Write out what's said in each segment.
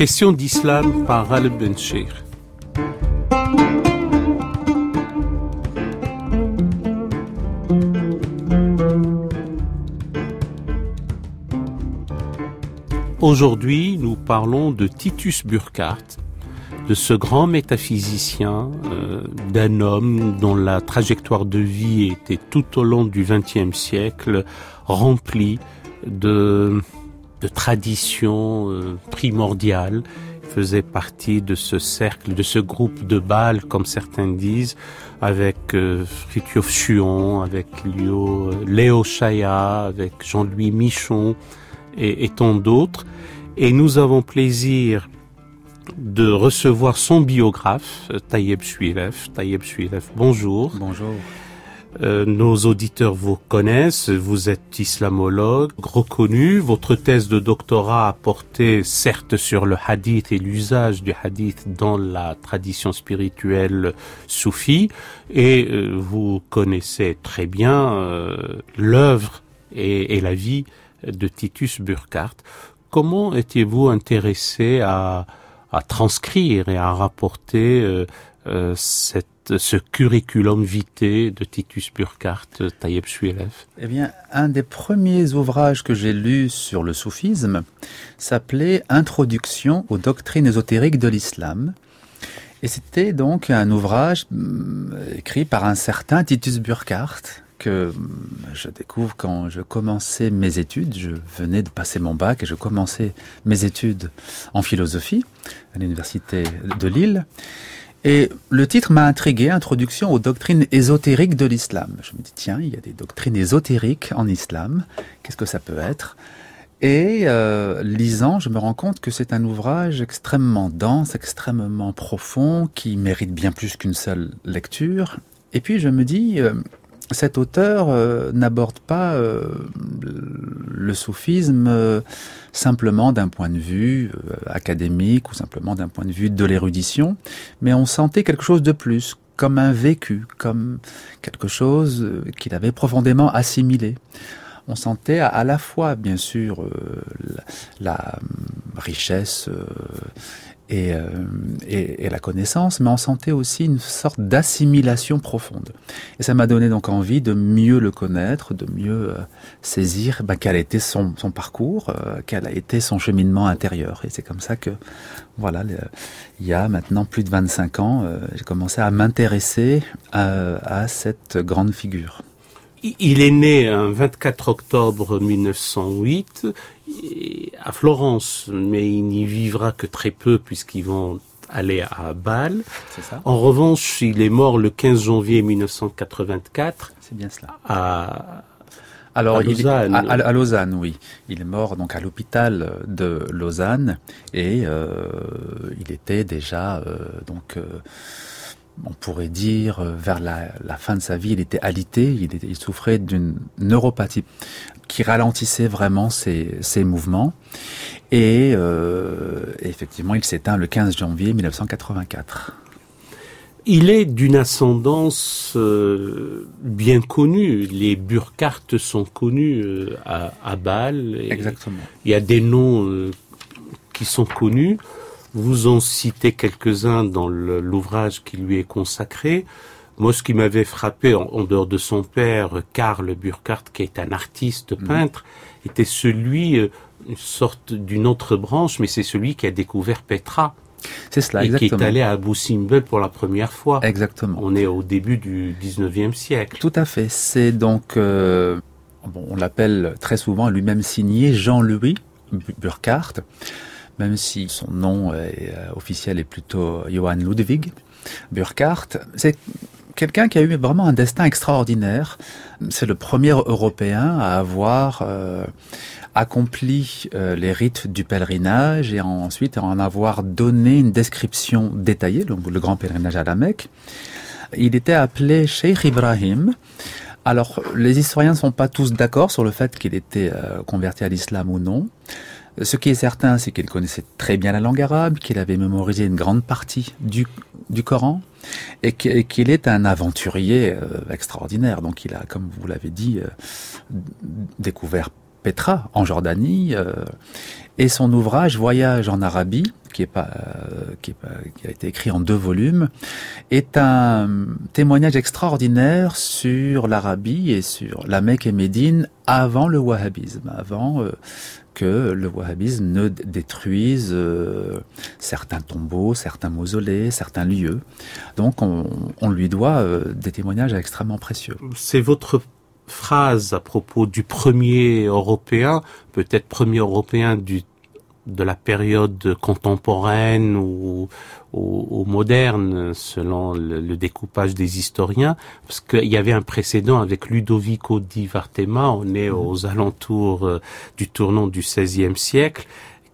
Question d'islam par Ghalib Ben Aujourd'hui, nous parlons de Titus Burkhardt, de ce grand métaphysicien, euh, d'un homme dont la trajectoire de vie était tout au long du XXe siècle remplie de, de traditions euh, primordiales. Il faisait partie de ce cercle, de ce groupe de Bâle, comme certains disent, avec euh, Fritjof avec Léo, Léo Chaya, avec Jean-Louis Michon, et, tant d'autres. Et nous avons plaisir de recevoir son biographe, Tayeb Suilev. Tayeb Suilev, bonjour. Bonjour. Euh, nos auditeurs vous connaissent, vous êtes islamologue reconnu, votre thèse de doctorat a porté certes sur le hadith et l'usage du hadith dans la tradition spirituelle soufie, et euh, vous connaissez très bien euh, l'œuvre et, et, la vie de Titus Burkhardt. Comment étiez-vous intéressé à, à, transcrire et à rapporter euh, euh, ce curriculum vitae de Titus Burkhardt, Taïeb Suilev Eh bien, un des premiers ouvrages que j'ai lus sur le soufisme s'appelait Introduction aux doctrines ésotériques de l'islam. Et c'était donc un ouvrage mm, écrit par un certain Titus Burkhardt, que je découvre quand je commençais mes études. Je venais de passer mon bac et je commençais mes études en philosophie à l'université de Lille. Et le titre m'a intrigué, Introduction aux doctrines ésotériques de l'islam. Je me dis, tiens, il y a des doctrines ésotériques en islam. Qu'est-ce que ça peut être? Et euh, lisant, je me rends compte que c'est un ouvrage extrêmement dense, extrêmement profond, qui mérite bien plus qu'une seule lecture. Et puis je me dis, euh, cet auteur euh, n'aborde pas euh, le soufisme euh, simplement d'un point de vue académique ou simplement d'un point de vue de l'érudition, mais on sentait quelque chose de plus, comme un vécu, comme quelque chose qu'il avait profondément assimilé. On sentait à, la fois, bien sûr, la, richesse euh, et, la connaissance, mais on sentait aussi une sorte d'assimilation profonde. Et ça m'a donné donc envie de mieux le connaître, de mieux euh, saisir bah, quel a été son, parcours, euh, quel a été son cheminement intérieur. Et c'est comme ça que, voilà, il y a maintenant plus de 25 ans, j'ai commencé à m'intéresser à, à cette grande figure. Il est né un 24 octobre 1908 à Florence, mais il n'y vivra que très peu puisqu'ils vont aller à Bâle. En revanche, il est mort le 15 janvier 1984. C'est bien cela. À, alors, à Lausanne. à, Lausanne, oui. Il est mort donc à l'hôpital de Lausanne et euh, il était déjà euh, donc euh, on pourrait dire, vers la, fin de sa vie, il était alité, il, souffrait d'une neuropathie qui ralentissait vraiment ses, mouvements. Et euh, effectivement, il s'éteint le 15 janvier 1984. Il est d'une ascendance euh, bien connue. Les Burkhardt sont connus à, à Bâle. Exactement. Il y a des noms qui sont connus. Vous en citez quelques-uns dans l'ouvrage qui lui est consacré. Moi, ce qui m'avait frappé, en, dehors de son père, Karl Burkhardt, qui est un artiste mm. peintre, était celui, euh, une sorte d'une autre branche, mais c'est celui qui a découvert Petra. C'est cela, et qui est allé à Abu Simbel pour la première fois. Exactement. On est au début du 19e siècle. Tout à fait. C'est donc, euh, bon, on l'appelle très souvent lui-même signé Jean-Louis Burkhardt même si son nom euh, officiel est plutôt Johann Ludwig Burkhardt. C'est quelqu'un qui a eu vraiment un destin extraordinaire. C'est le premier Européen à avoir euh, accompli euh, les rites du pèlerinage et ensuite à en avoir donné une description détaillée, donc le grand pèlerinage à la Mecque. Il était appelé Sheikh Ibrahim. Alors, les historiens ne sont pas tous d'accord sur le fait qu'il était converti à l'islam ou non. Ce qui est certain, c'est qu'il connaissait très bien la langue arabe, qu'il avait mémorisé une grande partie du Coran et qu'il est un aventurier euh, extraordinaire. Donc il a, comme vous l'avez dit, euh, découvert Petra en Jordanie euh, et son ouvrage Voyage en Arabie pas, qui, a été écrit en deux volumes, est un témoignage extraordinaire sur l'Arabie et sur la Mecque et Médine avant le wahhabisme, avant que le wahhabisme ne détruise euh, certains tombeaux, certains mausolées, certains lieux. Donc on, lui doit euh, des témoignages extrêmement précieux. C'est votre phrase à propos du premier Européen, peut-être premier Européen du de la période contemporaine ou, ou, moderne, selon le, découpage des historiens, parce qu'il y avait un précédent avec Ludovico di Vartema, on est aux alentours euh, du tournant du XVIe siècle,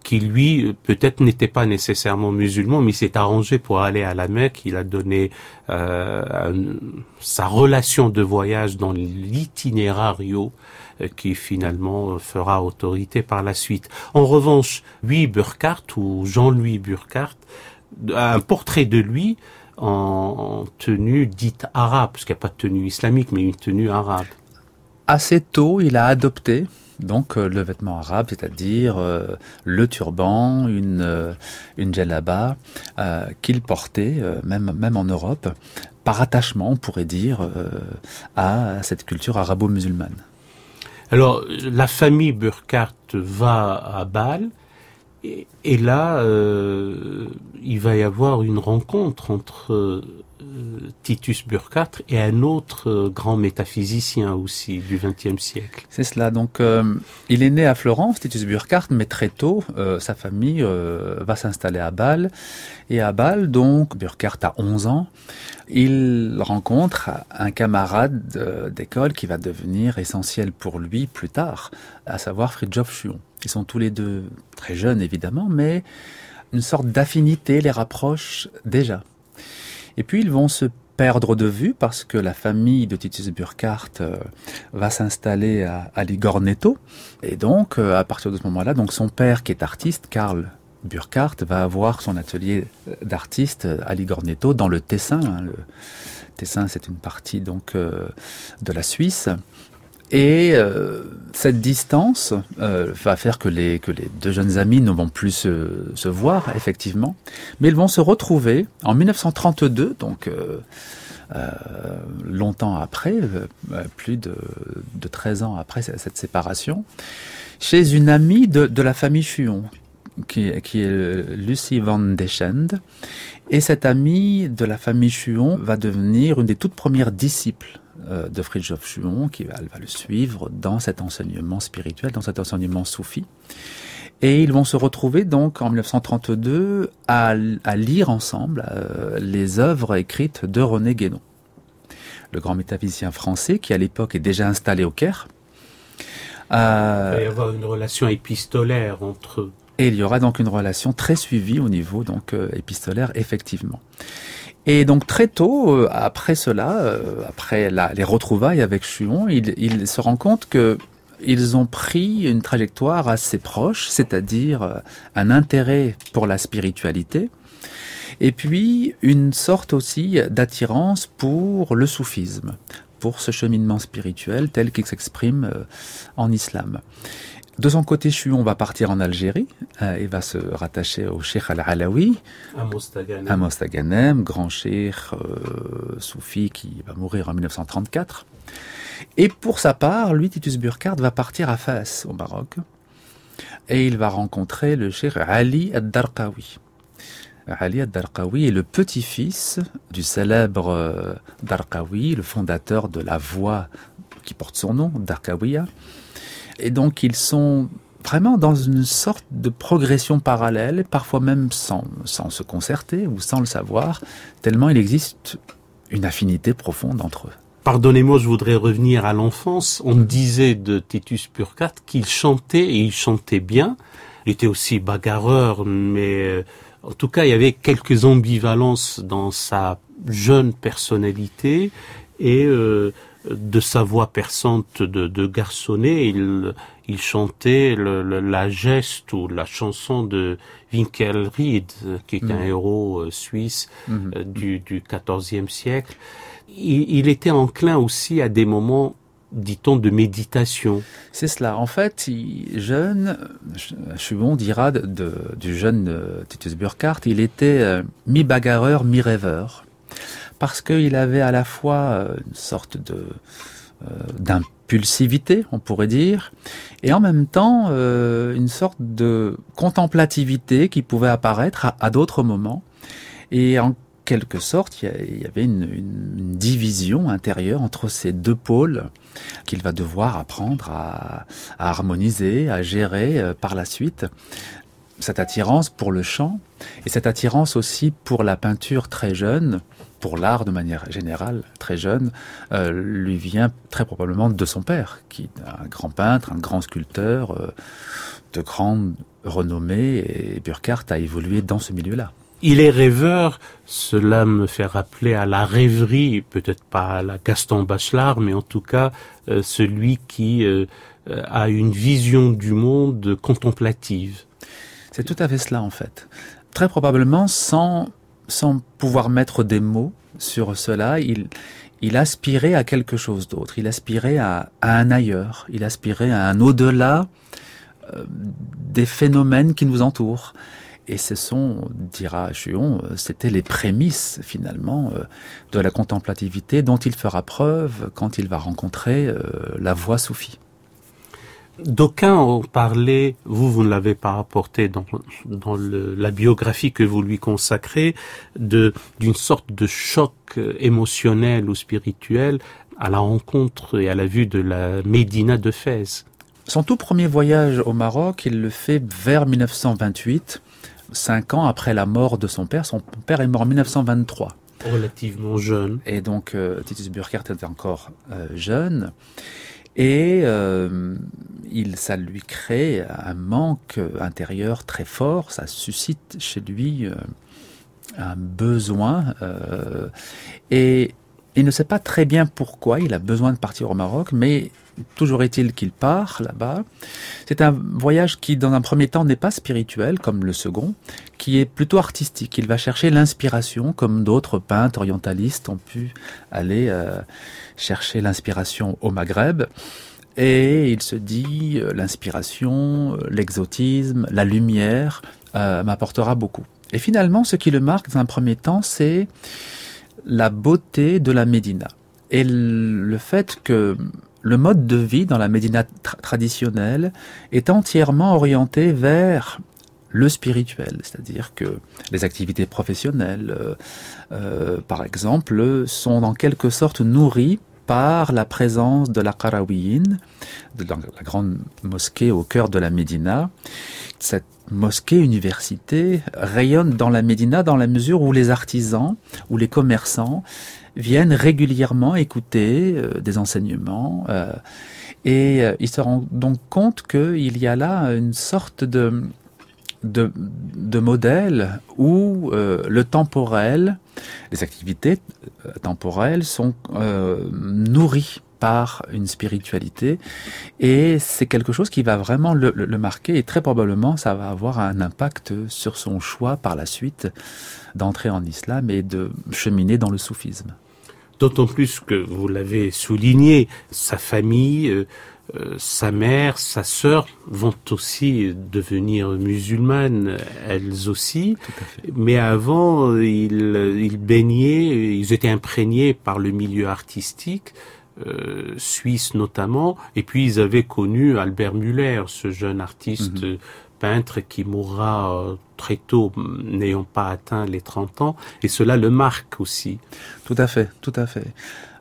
qui lui peut-être n'était pas nécessairement musulman, mais s'est arrangé pour aller à la Mecque. Il a donné euh, sa relation de voyage dans l'itinérario euh, qui finalement fera autorité par la suite. En revanche, Louis Burkhardt ou Jean-Louis Burkhardt, un portrait de lui en, tenue dite arabe, parce qu'il n'y a pas de tenue islamique, mais une tenue arabe. Assez tôt, il a adopté donc euh, le vêtement arabe, c'est-à-dire euh, le turban, une euh, une djellaba qu'il portait même même en Europe par attachement, on pourrait dire, à cette culture arabo-musulmane. Alors la famille Burkhardt va à Bâle et, là il va y avoir une rencontre entre Titus Burkhardt et un autre euh, grand métaphysicien aussi du XXe siècle. C'est cela. Donc, euh, il est né à Florence, Titus Burkhardt, mais très tôt, euh, sa famille va s'installer à Bâle. Et à Bâle, donc, Burkhardt a 11 ans. Il rencontre un camarade d'école qui va devenir essentiel pour lui plus tard, à savoir Fridtjof Schuon. Ils sont tous les deux très jeunes, évidemment, mais une sorte d'affinité les rapproche déjà. Et puis ils vont se perdre de vue parce que la famille de Titus Burkhardt euh, va s'installer à, Ligornetto. Et donc, euh, à partir de ce moment-là, donc son père qui est artiste, Karl Burkhardt, va avoir son atelier d'artiste à Ligornetto dans le Tessin. Hein. Le Tessin, c'est une partie donc euh, de la Suisse. Et euh, cette distance euh, va faire que les, que les deux jeunes amis ne vont plus se, se voir, effectivement, mais ils vont se retrouver en 1932, donc euh, euh, longtemps après, euh, plus de, de 13 ans après cette séparation, chez une amie de, de la famille Fuon, qui, qui est Lucie Van Deschend. Et cette amie de la famille Chuon va devenir une des toutes premières disciples euh, de Fridtjof Schuon, qui va, va le suivre dans cet enseignement spirituel, dans cet enseignement soufi. Et ils vont se retrouver donc en 1932 à, à lire ensemble euh, les œuvres écrites de René Guénon, le grand métaphysicien français qui à l'époque est déjà installé au Caire. Euh, il va y avoir une relation épistolaire entre eux. Et il y aura donc une relation très suivie au niveau donc euh, épistolaire effectivement. Et donc très tôt, euh, après cela, euh, après les retrouvailles avec Chuon, il, il, se rend compte que ils ont pris une trajectoire assez proche, c'est-à-dire euh, un intérêt pour la spiritualité, et puis une sorte aussi d'attirance pour le soufisme, pour ce cheminement spirituel tel qu'il s'exprime en islam. De son côté, Chuon va partir en Algérie euh, et va se rattacher au Cheikh Al-Alawi, à Mostaganem, grand cheikh euh, soufi qui va mourir en 1934. Et pour sa part, lui, Titus Burkhardt, va partir à Fès, au Maroc, et il va rencontrer le cheikh Ali Ad-Darqawi. Ali Ad-Darqawi est le petit-fils du célèbre euh, Darqawi, le fondateur de la voie qui porte son nom, Darqawiya. Et donc ils sont vraiment dans une sorte de progression parallèle, parfois même sans, sans se concerter ou sans le savoir, tellement il existe une affinité profonde entre eux. Pardonnez-moi, je voudrais revenir à l'enfance. On disait de Titus Burkhardt qu'il chantait et il chantait bien. Il était aussi bagarreur, mais euh, en tout cas, il y avait quelques ambivalences dans sa jeune personnalité et euh, de sa voix perçante de, de garçonnet, il, il chantait le, la geste ou la chanson de Winkelried, qui est un mhm. héros euh, suisse mhm. euh, du, du XIVe siècle. Il, il, était enclin aussi à des moments dit-on, de méditation. C'est cela. En fait, il, jeune, Chubon dira de, du jeune euh, Titus Burkhardt, il était euh, mi-bagarreur, mi-rêveur. Parce qu'il avait à la fois euh, une sorte de d'impulsivité, on pourrait dire, et en même temps une sorte de contemplativité qui pouvait apparaître à, d'autres moments. Et en quelque sorte, il y avait une, division intérieure entre ces deux pôles qu'il va devoir apprendre à, harmoniser, à gérer euh, par la suite. Cette attirance pour le chant et cette attirance aussi pour la peinture très jeune, pour l'art de manière générale très jeune, euh, lui vient très probablement de son père, qui est un grand peintre, un grand sculpteur euh, de grande renommée, et Burkhardt a évolué dans ce milieu-là. Il est rêveur, cela me fait rappeler à la rêverie, peut-être pas à la Gaston Bachelard, mais en tout cas euh, celui qui a une vision du monde contemplative. C'est tout à fait cela en fait. Très probablement sans, sans pouvoir mettre des mots sur cela, il, aspirait à quelque chose d'autre, il aspirait à, à, un ailleurs, il aspirait à un au-delà euh, des phénomènes qui nous entourent. Et ce sont, dira Chuon, euh, c'était les prémices finalement euh, de la contemplativité dont il fera preuve quand il va rencontrer euh, la voie soufie. D'aucuns ont parlé, vous, vous ne l'avez pas apporté dans, dans le, la biographie que vous lui consacrez, de, d'une sorte de choc émotionnel ou spirituel à la rencontre et à la vue de la Médina de Fès. Son tout premier voyage au Maroc, il le fait vers 1928 cinq ans après la mort de son père. Son père est mort en 1923. Relativement jeune. Et donc euh, Titus Burkhardt était encore euh, jeune. Et euh, il, ça lui crée un manque intérieur très fort. Ça suscite chez lui euh, un besoin. Euh, et il ne sait pas très bien pourquoi il a besoin de partir au Maroc, mais Toujours est-il qu'il part là-bas. C'est un voyage qui, dans un premier temps, n'est pas spirituel comme le second, qui est plutôt artistique. Il va chercher l'inspiration, comme d'autres peintres orientalistes ont pu aller euh, chercher l'inspiration au Maghreb. Et il se dit, euh, l'inspiration, euh, l'exotisme, la lumière m'apportera beaucoup. Et finalement, ce qui le marque dans un premier temps, c'est la beauté de la Médina. Et le fait que le mode de vie dans la Médina tra traditionnelle est entièrement orienté vers le spirituel, c'est-à-dire que les activités professionnelles, euh, euh, par exemple, sont en quelque sorte nourries par la présence de la Qarawiyyin, de la grande mosquée au cœur de la Médina. Cette mosquée université rayonne dans la Médina dans la mesure où les artisans ou les commerçants viennent régulièrement écouter euh, des enseignements euh, et euh, ils se rendent donc compte qu'il y a là une sorte de de, modèle où le temporel, les activités temporelles sont nourries par une spiritualité et c'est quelque chose qui va vraiment le, marquer et très probablement ça va avoir un impact sur son choix par la suite d'entrer en islam et de cheminer dans le soufisme. D'autant plus que vous l'avez souligné, sa famille, euh, euh, sa mère, sa sœur vont aussi devenir musulmanes, elles aussi. Mais avant, ils, ils baignaient, ils étaient imprégnés par le milieu artistique. Euh, suisse notamment, et puis ils avaient connu Albert Muller, ce jeune artiste mm -hmm. Peintre qui mourra euh, très tôt, n'ayant pas atteint les 30 ans, et cela le marque aussi. Tout à fait, tout à fait.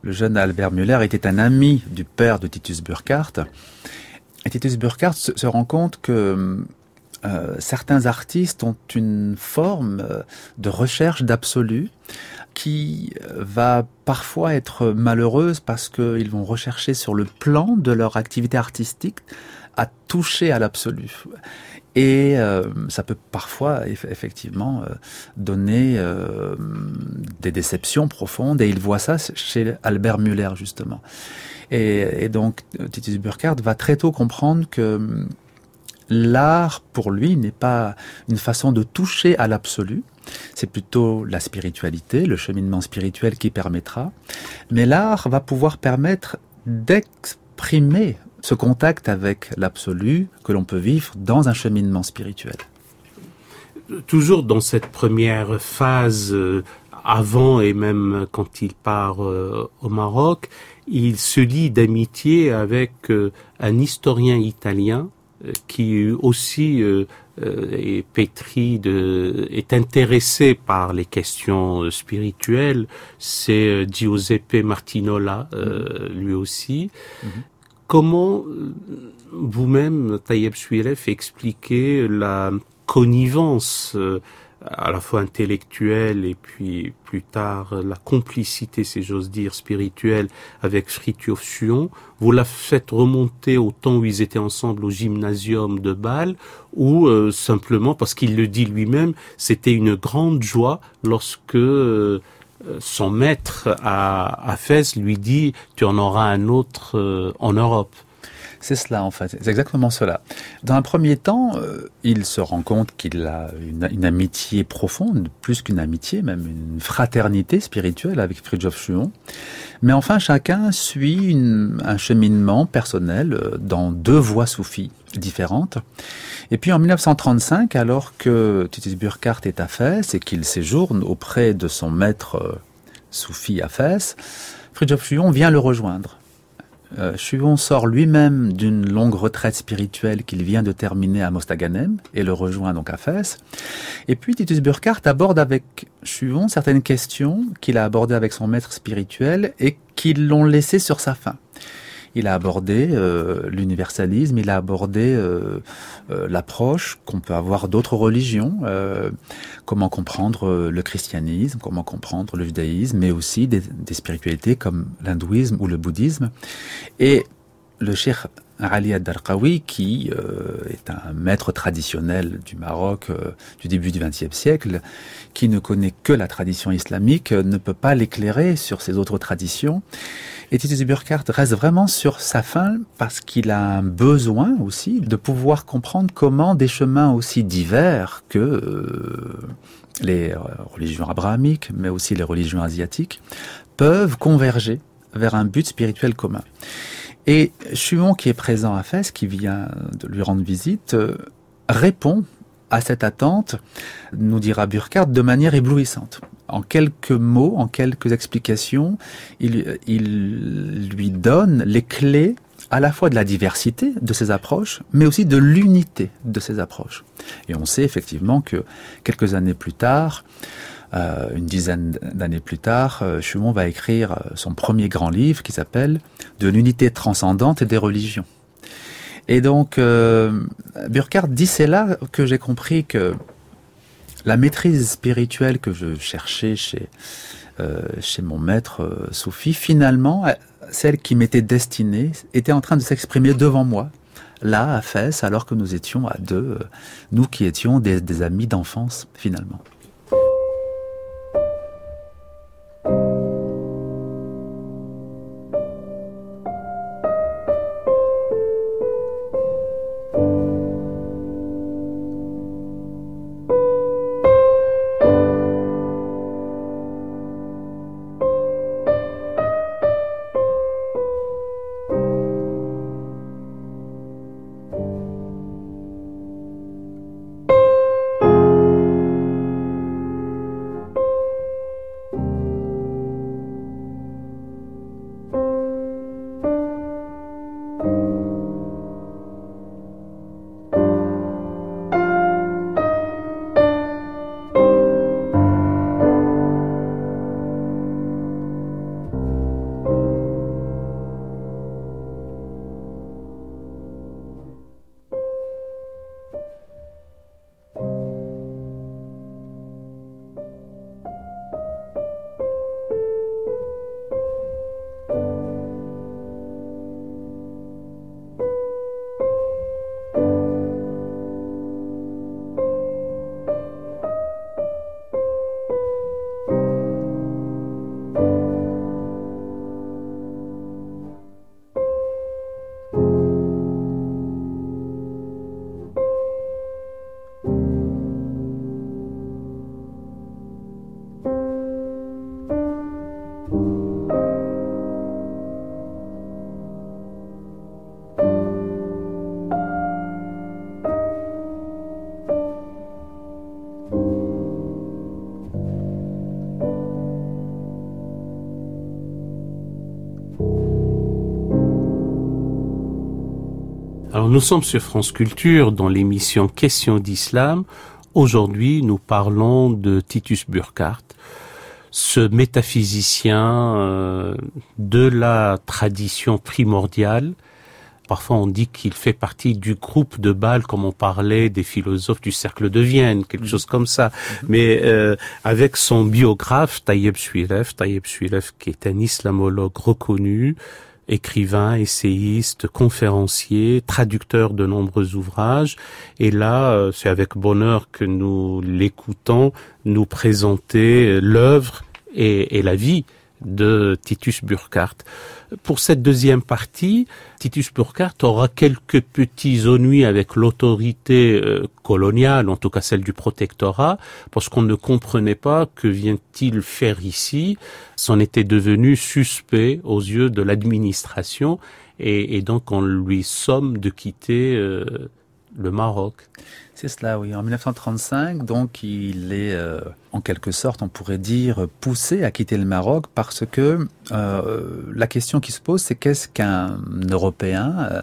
Le jeune Albert Muller était un ami du père de Titus Burkhardt, et Titus Burkhardt se, rend compte que euh, certains artistes ont une forme euh, de recherche d'absolu qui va parfois être malheureuse parce qu'ils vont rechercher sur le plan de leur activité artistique à toucher à l'absolu. Et euh, ça peut parfois effectivement euh, donner euh, des déceptions profondes. Et il voit ça chez Albert Muller justement. Et, et donc Titus Burkhardt va très tôt comprendre que l'art pour lui n'est pas une façon de toucher à l'absolu, c'est plutôt la spiritualité, le cheminement spirituel qui permettra, mais l'art va pouvoir permettre d'exprimer ce contact avec l'absolu que l'on peut vivre dans un cheminement spirituel. Toujours dans cette première phase, euh, avant et même quand il part euh, au Maroc, il se lie d'amitié avec euh, un historien italien qui aussi est pétri de, est intéressé par les questions spirituelles. C'est Giuseppe Martinola, lui aussi. Mm-hmm. Comment euh, vous-même, Taïeb Suilef, expliquez la connivence euh, à la fois intellectuelle et puis plus tard la complicité, si j'ose dire, spirituelle avec Fritjof Suon? Vous la faites remonter au temps où ils étaient ensemble au gymnasium de Bâle ou euh, simplement parce qu'il le dit lui-même, c'était une grande joie lorsque son maître à, à Fès lui dit tu en auras un autre euh, en Europe. C'est cela en fait, c'est exactement cela. Dans un premier temps, euh, il se rend compte qu'il a une, amitié profonde, plus qu'une amitié, même une fraternité spirituelle avec Fridtjof Schuon. Mais enfin, chacun suit un cheminement personnel euh, dans deux voies soufis différentes. Et puis en 1935, alors que Titus Burkhardt est à Fès et qu'il séjourne auprès de son maître euh, soufi à Fès, Fridtjof Schuon vient le rejoindre. Euh, sort lui-même d'une longue retraite spirituelle qu'il vient de terminer à Mostaganem et le rejoint donc à Fès. Et puis Titus Burkhardt aborde avec Chuon certaines questions qu'il a abordées avec son maître spirituel et qui l'ont laissé sur sa faim il a abordé euh, l'universalisme, il a abordé euh, euh, l'approche qu'on peut avoir d'autres religions, comment comprendre le christianisme, comment comprendre le judaïsme, mais aussi des, des spiritualités comme l'hindouisme ou le bouddhisme. Et le cheikh Ali ad-Darqawi, qui euh, est un maître traditionnel du Maroc euh, du début du XXe siècle, qui ne connaît que la tradition islamique, euh, ne peut pas l'éclairer sur ses autres traditions. Et Titus Burkhardt reste vraiment sur sa fin parce qu'il a un besoin aussi de pouvoir comprendre comment des chemins aussi divers que les religions abrahamiques, mais aussi les religions asiatiques, peuvent converger vers un but spirituel commun. Et Chuon, qui est présent à Fès, qui vient de lui rendre visite, euh, répond à cette attente, nous dira Burkhardt, de manière éblouissante. En quelques mots, en quelques explications, il, il lui donne les clés à la fois de la diversité de ses approches, mais aussi de l'unité de ses approches. Et on sait effectivement que quelques années plus tard, euh, une dizaine d'années plus tard, euh, Schumann va écrire euh, son premier grand livre qui s'appelle De l'unité transcendante des religions. Et donc, Burkhardt dit c'est là que j'ai compris que la maîtrise spirituelle que je cherchais chez, chez mon maître Soufi, finalement, celle qui m'était destinée, était en train de s'exprimer devant moi, là, à Fès, alors que nous étions à deux, nous qui étions des amis d'enfance, finalement. Alors nous sommes sur France Culture dans l'émission Question d'Islam. Aujourd'hui, nous parlons de Titus Burkhardt, ce métaphysicien euh, de la tradition primordiale. Parfois, on dit qu'il fait partie du groupe de Bâle, comme on parlait des philosophes du cercle de Vienne, quelque mhm. chose comme ça. Mhm. Mais euh, avec son biographe, Tayyip Suilev, Tayyip Suilev qui est un islamologue reconnu, écrivain, essayiste, conférencier, traducteur de nombreux ouvrages. Et là, euh, c'est avec bonheur que nous l'écoutons nous présenter l'œuvre et, la vie de Titus Burkhardt. Pour cette deuxième partie, Titus Burkhardt aura quelques petits ennuis avec l'autorité euh, coloniale, en tout cas celle du protectorat, parce qu'on ne comprenait pas que vient-il faire ici. C'en était devenu suspect aux yeux de l'administration, et, donc on lui somme de quitter euh, le Maroc. C'est cela, oui. En 1935, donc, il est, euh, en quelque sorte, on pourrait dire, poussé à quitter le Maroc parce que euh, la question qui se pose, c'est qu'est-ce qu'un Européen euh,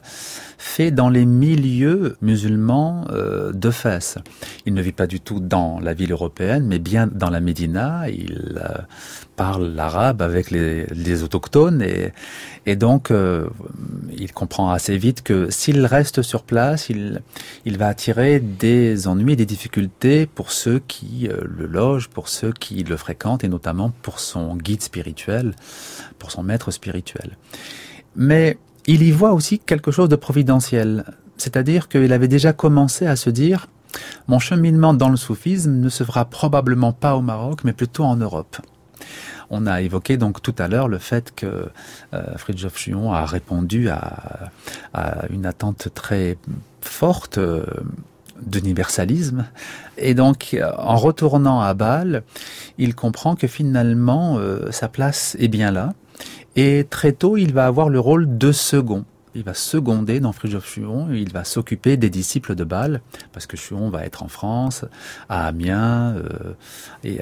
fait dans les milieux musulmans de Fès Il ne vit pas du tout dans la ville européenne, mais bien dans la Médina. Il parle l'arabe avec les, autochtones et, donc il comprend assez vite que s'il reste sur place, il, il va attirer des ennuis, des difficultés pour ceux qui euh, le logent, pour ceux qui le fréquentent, et notamment pour son guide spirituel, pour son maître spirituel. Mais il y voit aussi quelque chose de providentiel, c'est-à-dire qu'il avait déjà commencé à se dire mon cheminement dans le soufisme ne se fera probablement pas au Maroc, mais plutôt en Europe. On a évoqué donc tout à l'heure le fait que euh, Fridtjof Schuon a répondu à, une attente très forte euh, d'universalisme. Et donc, en retournant à Bâle, il comprend que finalement, euh, sa place est bien là. Et très tôt, il va avoir le rôle de second. Il va seconder dans Fridtjof Schuon, il va s'occuper des disciples de Bâle, parce que Schuon va être en France, à Amiens, euh, et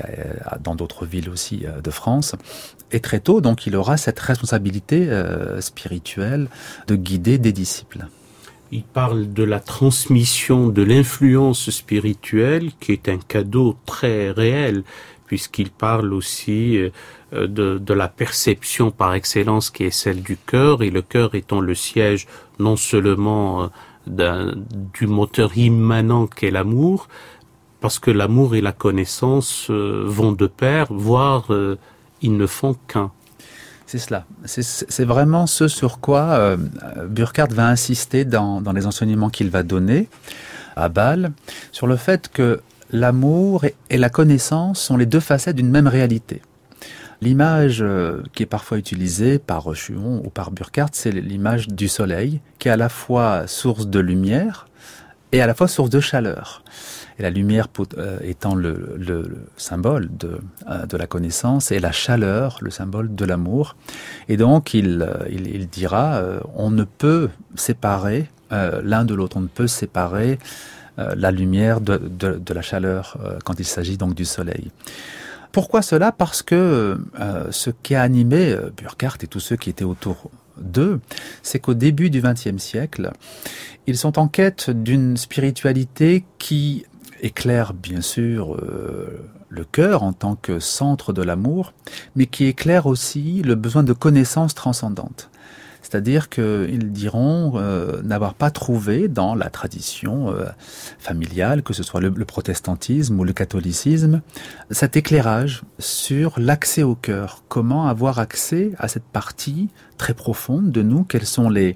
dans d'autres villes aussi euh, de France. Et très tôt, donc, il aura cette responsabilité spirituelle de guider des disciples il parle de la transmission de l'influence spirituelle qui est un cadeau très réel puisqu'il parle aussi euh, de, de, la perception par excellence qui est celle du cœur et le cœur étant le siège non seulement euh, du moteur immanent qu'est l'amour parce que l'amour et la connaissance euh, vont de pair voire ils ne font qu'un. C'est cela. C'est vraiment ce sur quoi euh, Burkhardt va insister dans, les enseignements qu'il va donner à Bâle, sur le fait que l'amour et, la connaissance sont les deux facettes d'une même réalité. L'image euh, qui est parfois utilisée par Rochuon ou par Burkhardt, c'est l'image du soleil, qui est à la fois source de lumière et à la fois source de chaleur et la lumière euh, étant le, symbole de, euh, de, la connaissance et la chaleur le symbole de l'amour. Et donc il, euh, dira, on ne peut séparer l'un de l'autre, on ne peut séparer la lumière de, la chaleur quand il s'agit donc du soleil. Pourquoi cela? Parce que ce qui a animé Burkhardt et tous ceux qui étaient autour d'eux, c'est qu'au début du XXe siècle, ils sont en quête d'une spiritualité qui éclaire bien sûr euh, le cœur en tant que centre de l'amour, mais qui éclaire aussi le besoin de connaissances transcendantes. C'est-à-dire qu'ils diront euh, n'avoir pas trouvé dans la tradition euh, familiale, que ce soit le, protestantisme ou le catholicisme, cet éclairage sur l'accès au cœur. Comment avoir accès à cette partie très profonde de nous? Quels sont les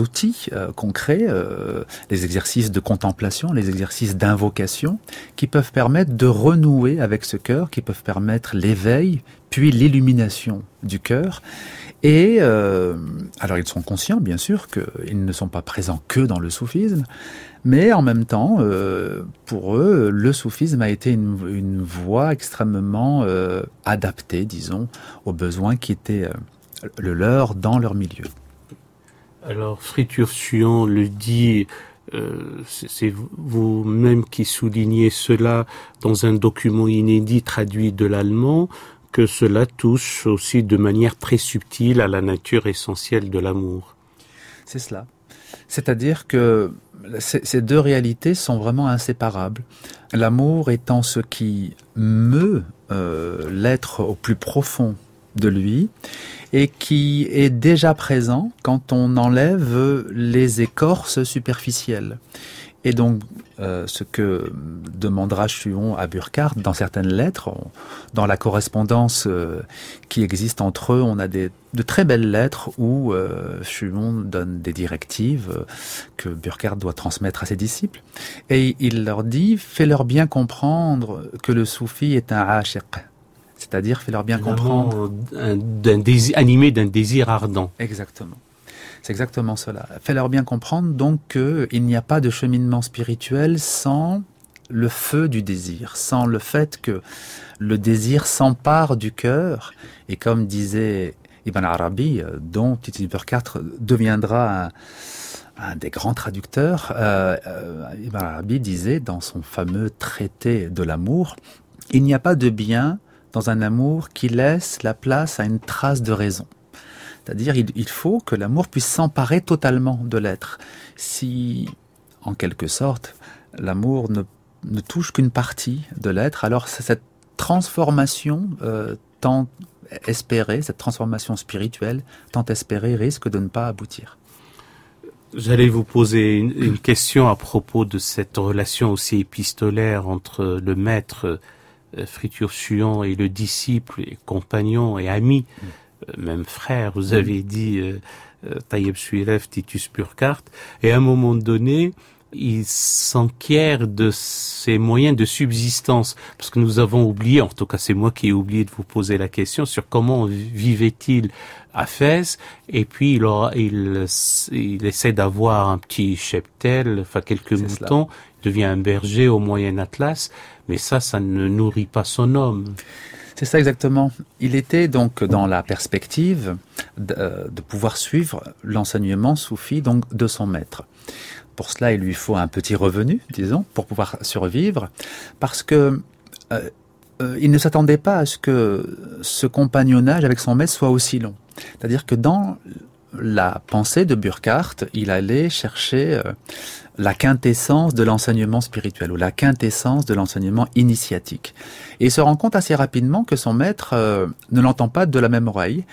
outils euh, concrets, les exercices de contemplation, les exercices d'invocation, qui peuvent permettre de renouer avec ce cœur, qui peuvent permettre l'éveil, puis l'illumination du cœur? Et euh, alors ils sont conscients, bien sûr, qu'ils ne sont pas présents que dans le soufisme, mais en même temps, pour eux, le soufisme a été une, voie extrêmement adaptée, disons, aux besoins qui étaient le leur dans leur milieu. Alors, Friture Suant le dit, euh, c'est vous-même qui soulignez cela dans un document inédit traduit de l'allemand, que cela touche aussi de manière très subtile à la nature essentielle de l'amour. C'est cela. C'est-à-dire que ces deux réalités sont vraiment inséparables. L'amour étant ce qui meut euh, l'être au plus profond de lui et qui est déjà présent quand on enlève les écorces superficielles. Et donc, euh, ce que demandera Chuon à Burkhardt dans certaines lettres, dans la correspondance euh, qui existe entre eux, on a des, de très belles lettres où euh, Chuon donne des directives euh, que Burkhardt doit transmettre à ses disciples. Et il leur dit, fais-leur bien comprendre que le soufi est un ashiq. C'est-à-dire, fais-leur bien comprendre. désir, animé d'un désir ardent. Exactement. C'est exactement cela. Fais-leur bien comprendre donc qu'il n'y a pas de cheminement spirituel sans le feu du désir, sans le fait que le désir s'empare du cœur. Et comme disait Ibn Arabi, dont Titi Burkhardt deviendra un, des grands traducteurs, euh, euh, Ibn Arabi disait dans son fameux traité de l'amour, il n'y a pas de bien dans un amour qui laisse la place à une trace de raison. C'est-à-dire, il, faut que l'amour puisse s'emparer totalement de l'être. Si, en quelque sorte, l'amour ne, touche qu'une partie de l'être, alors cette transformation euh, tant espérée, cette transformation spirituelle tant espérée risque de ne pas aboutir. J'allais vous poser une, question à propos de cette relation aussi épistolaire entre le maître euh, Fritur et le disciple et compagnon et ami. Mm. Même frère, vous avez dit euh, euh Taïeb Suilev, Titus Burkhardt, et à un moment donné, il s'enquiert de ses moyens de subsistance, parce que nous avons oublié, en tout cas c'est moi qui ai oublié de vous poser la question sur comment vivait-il à Fès, et puis il, aura, il, il essaie d'avoir un petit cheptel, enfin quelques moutons, il devient un berger au Moyen Atlas, mais ça, ça ne nourrit pas son homme. C'est ça exactement. Il était donc dans la perspective de, euh, pouvoir suivre l'enseignement soufi donc de son maître. Pour cela, il lui faut un petit revenu, disons, pour pouvoir survivre, parce que euh, euh, il ne s'attendait pas à ce que ce compagnonnage avec son maître soit aussi long. C'est-à-dire que dans la pensée de Burkhardt, il allait chercher la quintessence de l'enseignement spirituel ou la quintessence de l'enseignement initiatique. Et il se rend compte assez rapidement que son maître euh, ne l'entend pas de la même oreille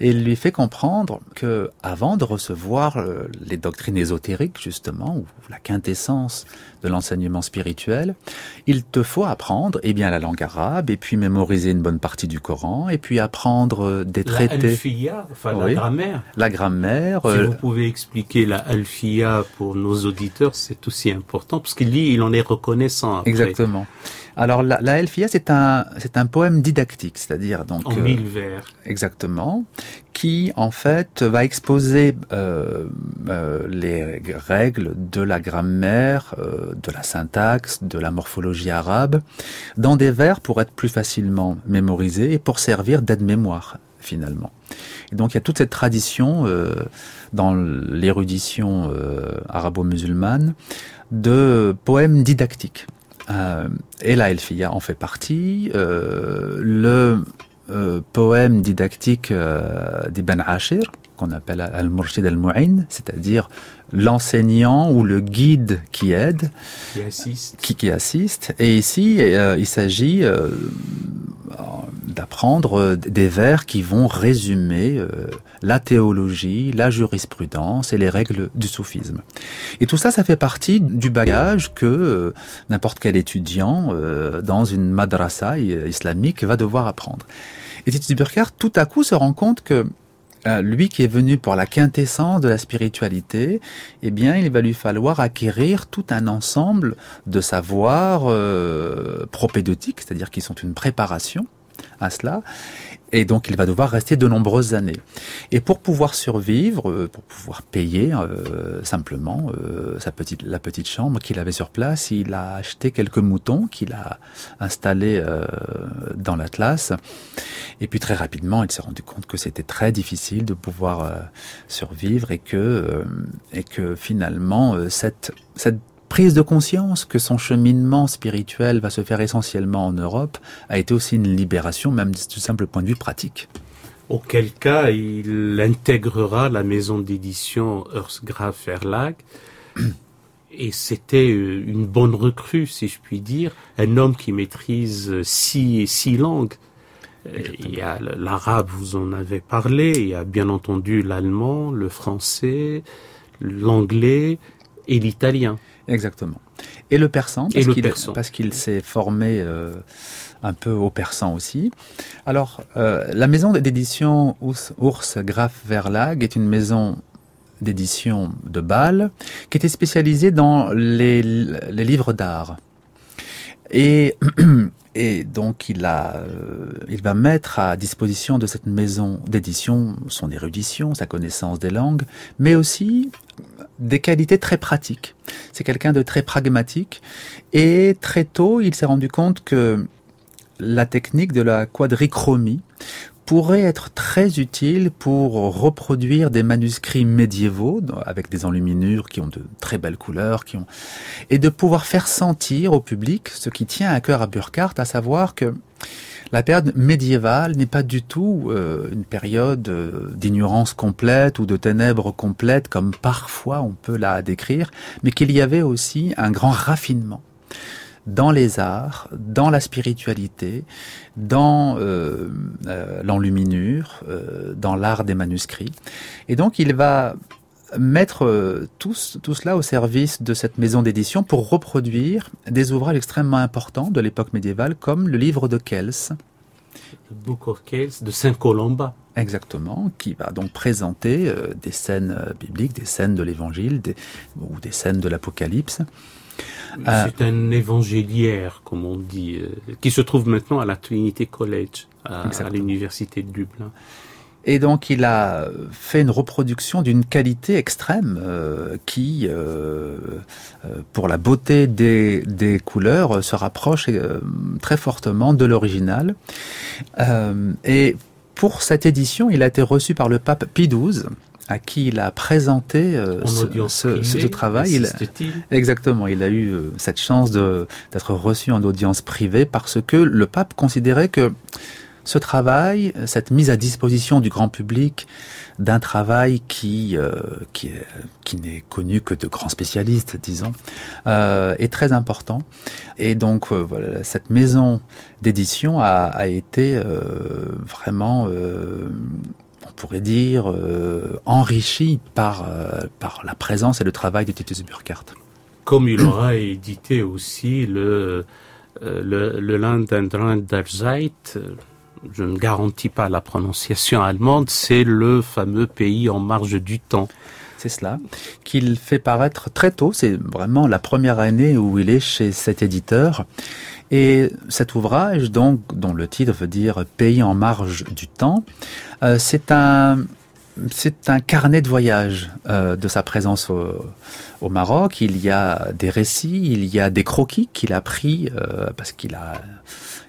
et il lui fait comprendre que avant de recevoir euh, les doctrines ésotériques justement ou la quintessence de l'enseignement spirituel, il te faut apprendre eh bien la langue arabe et puis mémoriser une bonne partie du Coran et puis apprendre euh, des traités. La enfin la grammaire. La grammaire. Si vous pouvez expliquer la alfia pour nos auditeurs, c'est aussi important parce qu'il il en est reconnaissant. Après. Exactement. Alors la, la Elfia, c'est un c'est un poème didactique, c'est-à-dire donc en mille vers. Exactement, qui en fait va exposer euh, euh, les règles de la grammaire, euh, de la syntaxe, de la morphologie arabe, dans des vers pour être plus facilement mémorisés et pour servir d'aide-mémoire finalement. Et donc il y a toute cette tradition euh, dans l'érudition euh, arabo-musulmane de poèmes didactiques. Euh, et la Elfia en fait partie. Euh, le euh, poème didactique d'Ibn Ashir, qu'on appelle Al-Murshid al-Mu'in, c'est-à-dire l'enseignant ou le guide qui aide, qui assiste. Qui, assiste. Et ici, il s'agit d'apprendre euh, des vers qui vont résumer euh, la théologie, la jurisprudence et les règles du soufisme. Et tout ça, ça fait partie du bagage que euh, n'importe quel étudiant dans une madrasa islamique va devoir apprendre. Et Titi Burkhardt, tout à coup, se rend compte que lui qui est venu pour la quintessence de la spiritualité, eh bien, il va lui falloir acquérir tout un ensemble de savoirs euh, c'est-à-dire qui sont une préparation à cela. Et donc il va devoir rester de nombreuses années. Et pour pouvoir survivre, euh, pour pouvoir payer euh, simplement euh, sa petite, la petite chambre qu'il avait sur place, il a acheté quelques moutons qu'il a installés dans l'Atlas. Et puis très rapidement, il s'est rendu compte que c'était très difficile de pouvoir survivre et que et que finalement cette cette prise de conscience que son cheminement spirituel va se faire essentiellement en Europe a été aussi une libération, même du simple point de vue pratique. auquel cas il intégrera la maison d'édition Earthgraph Verlag. Et c'était euh, une bonne recrue, si je puis dire, un homme qui maîtrise six, six langues. Euh, il y a l'arabe, vous en avez parlé, il y a bien entendu l'allemand, le français, l'anglais et l'italien. Exactement. Et le persan, parce qu'il s'est formé euh, un peu au persan aussi. Alors, euh, la maison d'édition Ours Graf Verlag est une maison d'édition de Bâle qui était spécialisée dans les, les livres d'art. Et Et donc il a, euh, il va mettre à disposition de cette maison d'édition son érudition, sa connaissance des langues, mais aussi des qualités très pratiques. C'est quelqu'un de très pragmatique et très tôt il s'est rendu compte que la technique de la quadrichromie pourrait être très utile pour reproduire des manuscrits médiévaux avec des enluminures qui ont de très belles couleurs, qui ont et de pouvoir faire sentir au public ce qui tient à cœur à Burkhardt, à savoir que la période médiévale n'est pas du tout euh, une période euh, d'ignorance complète ou de ténèbres complètes comme parfois on peut la décrire, mais qu'il y avait aussi un grand raffinement dans les arts, dans la spiritualité, dans euh, euh, l'enluminure, euh, dans l'art des manuscrits. Et donc il va mettre tout, tout cela au service de cette maison d'édition pour reproduire des ouvrages extrêmement importants de l'époque médiévale comme le livre de Kels. Le Book of Kels de Saint Colomba. Exactement, qui va donc présenter des scènes bibliques, des scènes de l'Évangile ou des scènes de l'Apocalypse. Euh, c'est un évangéliaire, comme on dit, euh, qui se trouve maintenant à la Trinity College, à, l'université de Dublin. Et donc il a fait une reproduction d'une qualité extrême euh, qui, pour la beauté des, des couleurs, se rapproche très fortement de l'original. et pour cette édition, il a été reçu par le pape Pie XII à qui il a présenté euh, ce, travail. Il, exactement, il a eu euh, cette chance d'être reçu en audience privée parce que le pape considérait que ce travail, cette mise à disposition du grand public d'un travail qui euh, qui, qui n'est connu que de grands spécialistes, disons, est très important. Et donc voilà, cette maison d'édition a, a, été vraiment pourrait dire, euh, enrichi par, euh, par la présence et le travail de Titus Burkhardt. Comme il aura édité aussi le, euh, le, le Land and der Zeit, je ne garantis pas la prononciation allemande, c'est le fameux pays en marge du temps. C'est cela, qu'il fait paraître très tôt, c'est vraiment la première année où il est chez cet éditeur. Et cet ouvrage, donc, dont le titre veut dire Pays en marge du temps, euh, c'est un un carnet de voyage euh, de sa présence au, au, Maroc. Il y a des récits, il y a des croquis qu'il a pris euh, parce qu'il a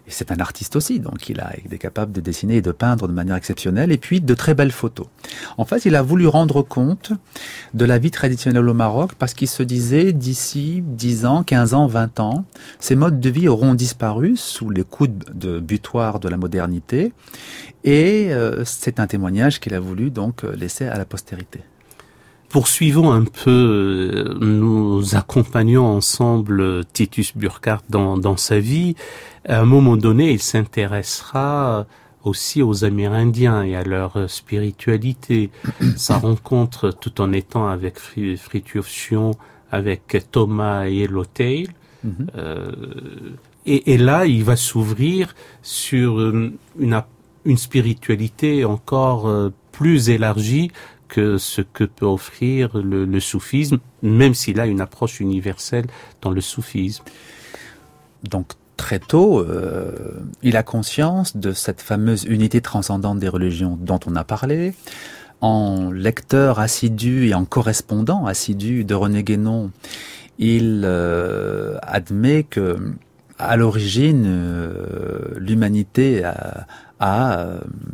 c'est un artiste aussi, donc il, a, est capable de dessiner et de peindre de manière exceptionnelle, et puis de très belles photos. En fait, il a voulu rendre compte de la vie traditionnelle au Maroc parce qu'il se disait d'ici 10 ans, 15 ans, 20 ans, ces modes de vie auront disparu sous les coups de butoir de la modernité, et euh, c'est un témoignage qu'il a voulu donc laisser à la postérité poursuivons un peu, euh, nous accompagnons ensemble Titus Burkhardt dans, dans sa vie. À un moment donné, il s'intéressera aussi aux Amérindiens et à leur spiritualité. Sa rencontre, tout en étant avec Fritjof Sion, avec Thomas et Tail. Mhm. euh, et, et, là, il va s'ouvrir sur une, une spiritualité encore euh, plus élargie que ce que peut offrir le, soufisme, même s'il a une approche universelle dans le soufisme. Donc très tôt, euh, il a conscience de cette fameuse unité transcendante des religions dont on a parlé. En lecteur assidu et en correspondant assidu de René Guénon, il euh, admet que à l'origine, euh, l'humanité a,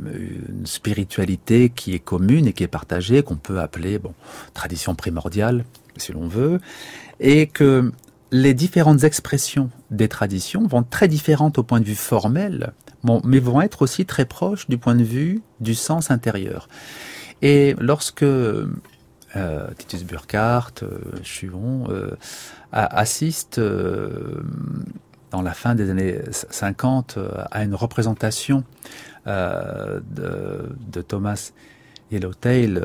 une spiritualité qui est commune et qui est partagée, qu'on peut appeler tradition primordiale, si l'on veut, et que les différentes expressions des traditions vont très différentes au point de vue formel, mais vont être aussi très proches du point de vue du sens intérieur. Et lorsque euh, Titus Burkhardt, euh, Chuon, euh, assiste euh, dans la fin des années 50 à une représentation de, de Thomas Yellowtail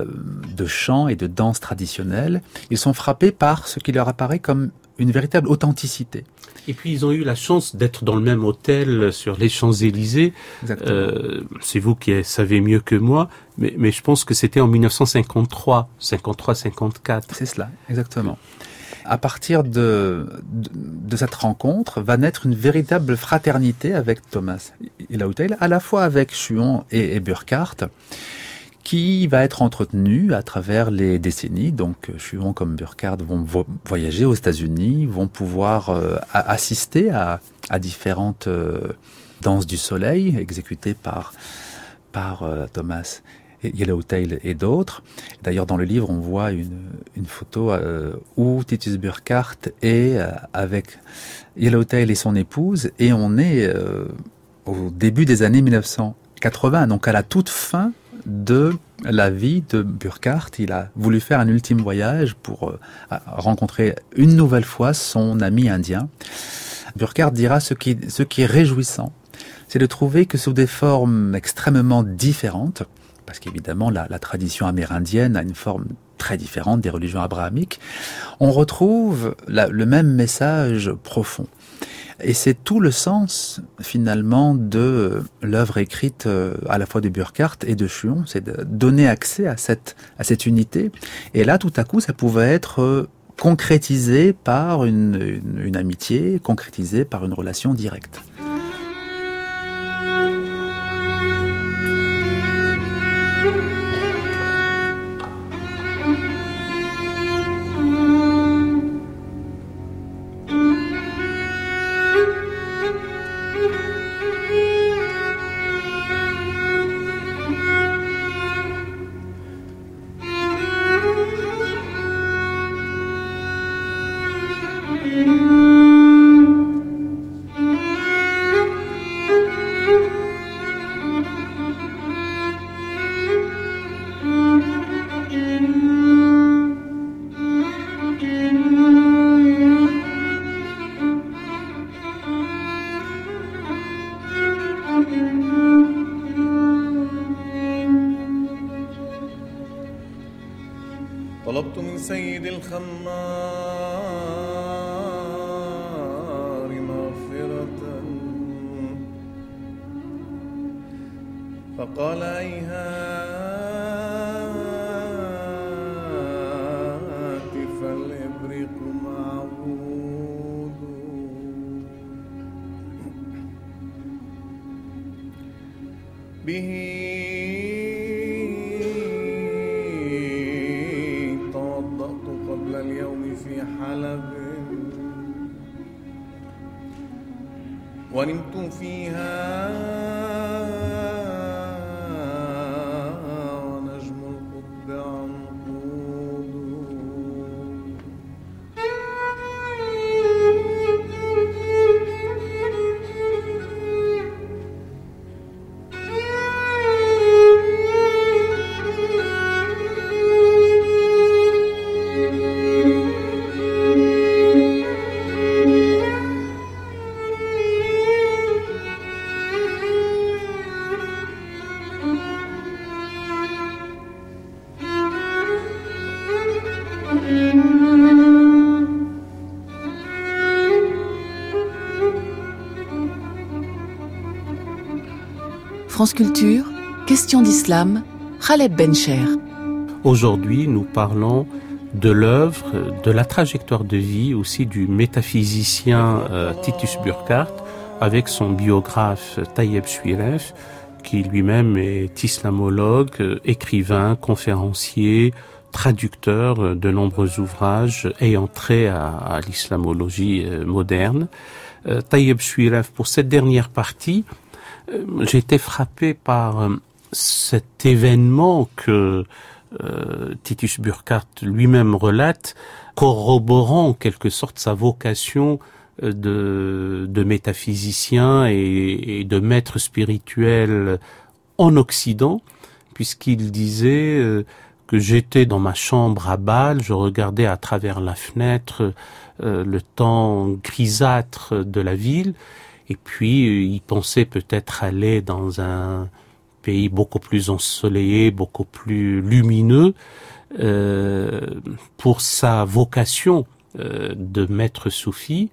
de chant et de danse traditionnelle, ils sont frappés par ce qui leur apparaît comme une véritable authenticité. Et puis ils ont eu la chance d'être dans le même hôtel sur les Champs-Élysées. Euh, c'est vous qui savez mieux que moi, mais, mais je pense que c'était en 1953, 53-54. C'est cela, exactement. À partir de, de, de, cette rencontre va naître une véritable fraternité avec Thomas Yellowtail, à la fois avec Chuon et, et Burkhardt qui va être entretenu à travers les décennies. Donc, suivant comme Burkhardt vont voyager aux États-Unis, vont pouvoir euh, assister à, différentes euh, danses du soleil exécutées par par euh, Thomas Yellowtail et d'autres. D'ailleurs, dans le livre, on voit une, une photo euh, où Titus Burkhardt est euh, avec Yellowtail et son épouse, et on est au début des années 1980, donc à la toute fin de la vie de Burkhardt. Il a voulu faire un ultime voyage pour euh, rencontrer une nouvelle fois son ami indien. Burkhardt dira ce qui, ce qui est réjouissant, c'est de trouver que sous des formes extrêmement différentes, parce qu'évidemment la, la tradition amérindienne a une forme très différente des religions abrahamiques, on retrouve le même message profond. Et c'est tout le sens finalement de l'œuvre écrite euh, à la fois de Burkhardt et de Chuon, c'est de donner accès à cette, à cette unité. Et là, tout à coup, ça pouvait être euh, concrétisé par une amitié, concrétisé par une relation directe. فقال أيهات فالإبريق معبود. به توضأت قبل اليوم في حلب. ونمت فيها Culture, question d'islam, Khaled Bencher. Aujourd'hui, nous parlons de l'œuvre, de la trajectoire de vie, aussi du métaphysicien euh, Titus Burkhardt, avec son biographe Tayeb Suiref, qui lui-même est islamologue, écrivain, conférencier, traducteur de nombreux ouvrages ayant trait à, l'islamologie euh, moderne. Euh, Tayeb pour cette dernière partie, euh, j'ai été frappé par euh, cet événement que euh, Titus Burkhardt lui-même relate, corroborant en quelque sorte sa vocation euh, de, métaphysiciens et, de maîtres spirituels en Occident, puisqu'il disait euh, que j'étais dans ma chambre à Bâle, je regardais à travers la fenêtre euh, le temps grisâtre de la ville, et puis euh, il pensait peut-être aller dans un pays beaucoup plus ensoleillé, beaucoup plus lumineux, euh, pour sa vocation euh, de maître soufi.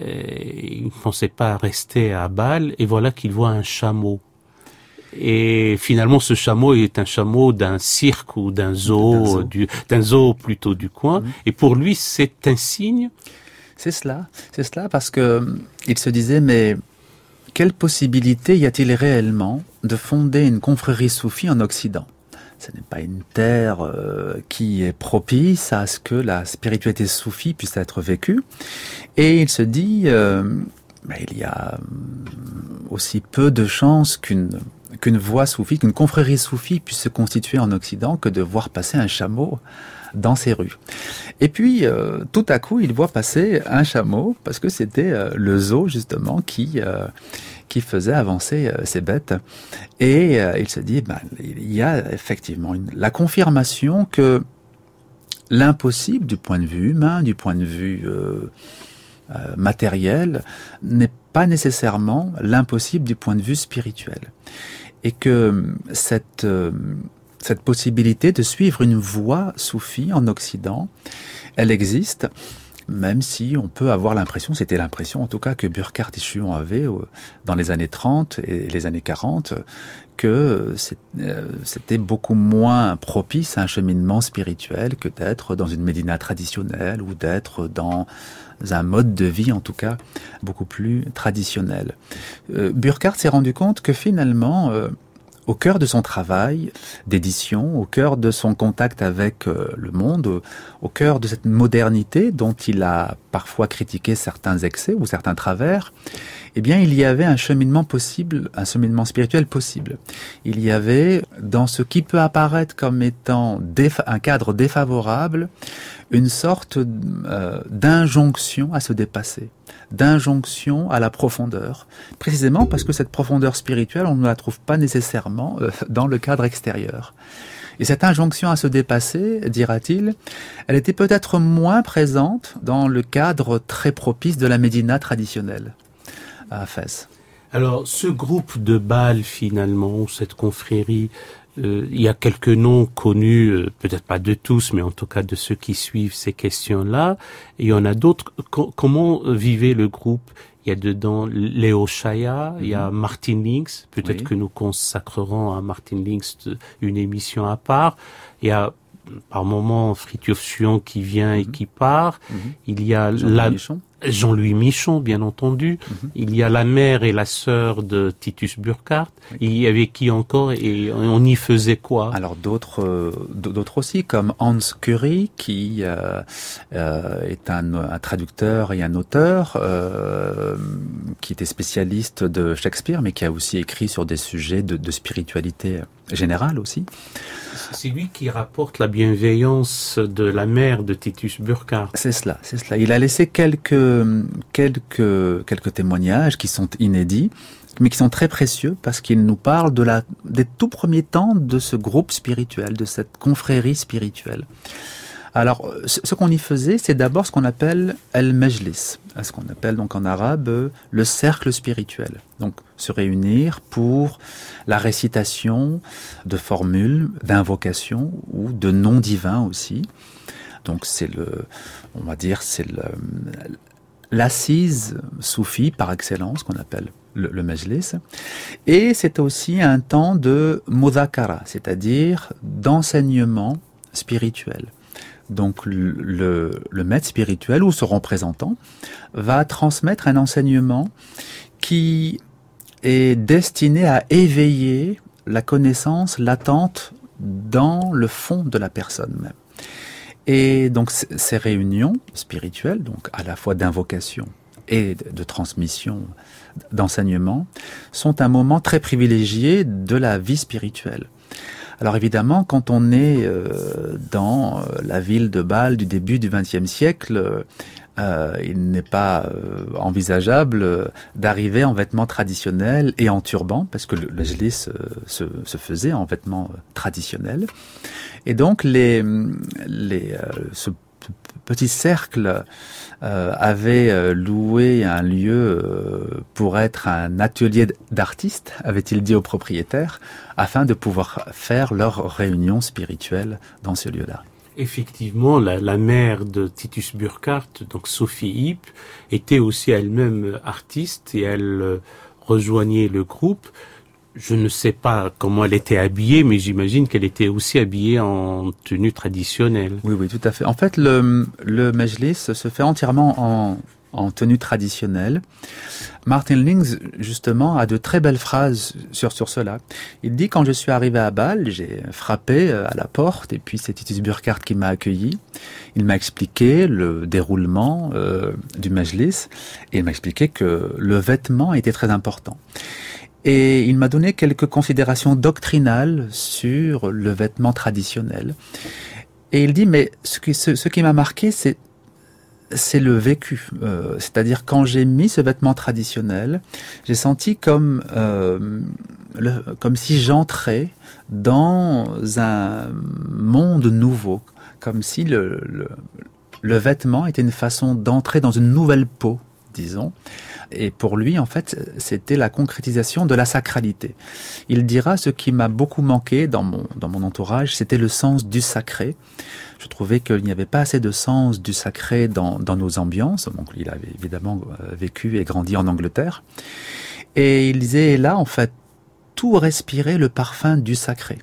Et il ne pensait pas rester à Bâle, et voilà qu'il voit un chameau. Et finalement, ce chameau est un chameau d'un cirque ou d'un D'un zoo, zoo. du- d'un zoo plutôt du coin. Mhm. Et pour lui, c'est un signe. C'est cela, c'est cela parce que euh, il se disait mais quelle possibilité y a-t-il réellement de fonder une confrérie soufie en Occident? Ce n'est pas une terre euh, qui est propice à ce que la spiritualité soufie puisse être vécue. Et il se dit euh, il y a aussi peu de chances qu'une qu'une voie soufie, qu'une confrérie soufie puisse se constituer en Occident que de voir passer un chameau dans ces rues. Et puis, euh, tout à coup, il voit passer un chameau, parce que c'était euh, le zoo, justement, qui, euh, qui faisait avancer ces bêtes. Et il se dit, ben, il y a effectivement la confirmation que l'impossible du point de vue humain, du point de vue matériel, n'est pas nécessairement l'impossible du point de vue spirituel. Et que cette, cette possibilité de suivre une voie soufie en Occident, elle existe, même si on peut avoir l'impression, c'était l'impression en tout cas que Burkhardt et Chuon avaient euh, dans les années 30 et les années 40, que euh, c'était beaucoup moins propice à un cheminement spirituel que d'être dans une médina traditionnelle ou d'être dans un mode de vie en tout cas beaucoup plus traditionnel. Euh, Burkhardt s'est rendu compte que finalement, au cœur de son travail d'édition, au cœur de son contact avec euh, le monde, au cœur de cette modernité dont il a parfois critiqué certains excès ou certains travers, eh bien, il y avait un cheminement possible, un cheminement spirituel possible. Il y avait, dans ce qui peut apparaître comme étant un cadre défavorable, une sorte euh, d'injonction à se dépasser, d'injonction à la profondeur, précisément parce que cette profondeur spirituelle, on ne la trouve pas nécessairement euh, dans le cadre extérieur. Et cette injonction à se dépasser, dira-t-il, elle était peut-être moins présente dans le cadre très propice de la Médina traditionnelle à Fès. Alors, ce groupe de Bâle, finalement, cette confrérie, euh, il y a quelques noms connus, euh, peut-être pas de tous, mais en tout cas de ceux qui suivent ces questions-là. Et il y en a d'autres. Co- comment euh, vivait le groupe? Il y a dedans Léo Chaya, il y a Martin Links. Peut-être Oui. que nous consacrerons à Martin Links de- une émission à part. Il y a par moment Fritjof Suon qui vient et Mhm. qui part. Mhm. Il y a la, Jean-Louis Michon, bien entendu. Mhm. Il y a la mère et la sœur de Titus Burkhardt. Il y avait qui encore et on y faisait quoi? Alors d'autres, euh, d'autres aussi, comme Hans Curry, qui euh, euh, est un, un traducteur et un auteur, euh, qui était spécialiste de Shakespeare, mais qui a aussi écrit sur des sujets de, de spiritualité générale aussi. C'est lui qui rapporte la bienveillance de la mère de Titus Burkhardt. C'est cela, c'est cela. Il a laissé quelques, quelques, quelques témoignages qui sont inédits, mais qui sont très précieux parce qu'il nous parle de la, des tout premiers temps de ce groupe spirituel, de cette confrérie spirituelle. Alors, ce qu'on y faisait, c'est d'abord ce qu'on appelle el-majlis, ce qu'on appelle donc en arabe euh, le cercle spirituel. Donc, se réunir pour la récitation de formules, d'invocations ou de noms divins aussi. Donc, c'est le, on va dire, c'est le, l'assise soufie par excellence qu'on appelle le, le majlis. Et c'est aussi un temps de mudhakara, c'est-à-dire d'enseignement spirituel. Donc le, le, le maître spirituel ou son représentant va transmettre un enseignement qui est destiné à éveiller la connaissance latente dans le fond de la personne même. Et donc ces réunions spirituelles, donc à la fois d'invocation et de, transmission d'enseignement, sont un moment très privilégié de la vie spirituelle. Alors évidemment, quand on est euh, dans euh, la ville de Bâle du début du XXe siècle, euh, il n'est pas envisageable d'arriver en vêtements traditionnels et en turban, parce que le, le euh, se, se faisait en vêtements traditionnels. Et donc, les, les, euh, ce petit cercle euh, avait euh, loué un lieu euh, pour être un atelier d'artistes, avait-il dit au propriétaire, afin de pouvoir faire leurs réunions spirituelles dans ce lieu-là. Effectivement, la, la mère de Titus Burkhardt, donc Sophie Hipp, était aussi elle-même artiste et elle euh, rejoignait le groupe. Je ne sais pas comment elle était habillée, mais j'imagine qu'elle était aussi habillée en tenue traditionnelle. Oui, oui, tout à fait. En fait, le, le Mejlis se fait entièrement en, en tenue traditionnelle. Martin Lings, justement, a de très belles phrases sur, sur cela. Il dit, quand je suis arrivé à Bâle, j'ai frappé euh, à la porte, et puis c'est Titus Burkhardt qui m'a accueilli. Il m'a expliqué le déroulement euh, du Mejlis, et il m'a expliqué que le vêtement était très important. Et il m'a donné quelques considérations doctrinales sur le vêtement traditionnel. Et il dit, mais ce qui, m'a marqué, c'est le vécu. Euh, C'est-à-dire quand j'ai mis ce vêtement traditionnel, j'ai senti comme euh, si j'entrais dans un monde nouveau, comme si le vêtement était une façon d'entrer dans une nouvelle peau, disons. Et pour lui, en fait, c'était la concrétisation de la sacralité. Il dira ce qui m'a beaucoup manqué dans mon, dans mon entourage, c'était le sens du sacré. Je trouvais qu'il n'y avait pas assez de sens du sacré dans, dans nos ambiances. Donc, il avait évidemment euh, vécu et grandi en Angleterre. Et il disait, là, en fait, tout respirait le parfum du sacré.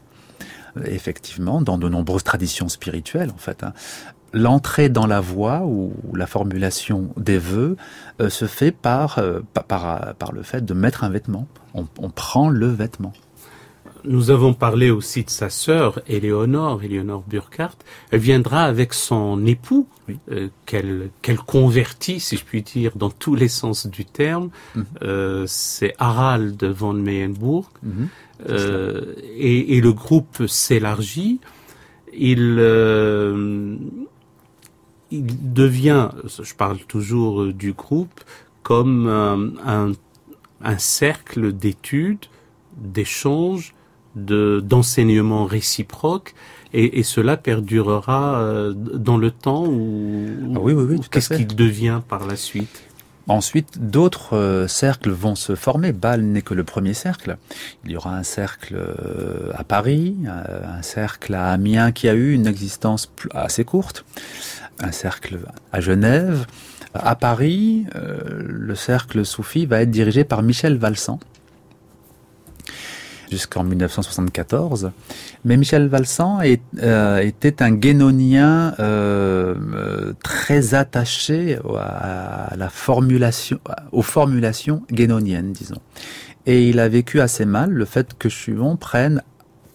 Effectivement, dans de nombreuses traditions spirituelles, en fait, hein, l'entrée dans la voix ou la formulation des vœux euh, se fait par, euh, par, par le fait de mettre un vêtement. On, on, prend le vêtement. Nous avons parlé aussi de sa sœur, Éléonore, Éléonore Burkhardt. Elle viendra avec son époux, oui. euh, qu'elle qu'elle convertit, si je puis dire, dans tous les sens du terme. Mm -hmm. C'est Harald von Meyenburg. Mm -hmm. et, et, le groupe s'élargit. Il il devient, je parle toujours du groupe, comme un, un, un cercle d'études, d'échanges, d'enseignements réciproques, et, et, cela perdurera dans le temps ou, ah oui, oui, oui, qu'est-ce qu'il devient par la suite? Ensuite, d'autres euh, cercles vont se former. Bâle n'est que le premier cercle. Il y aura un cercle euh, à Paris, un cercle à Amiens qui a eu une existence assez courte, un cercle à Genève. À Paris, euh, le cercle soufi va être dirigé par Michel Valsan jusqu'en 1974. Mais Michel Valsan euh, était un guénonien euh, très attaché aux formulations guénoniennes, disons. Et il a vécu assez mal le fait que Chuon prenne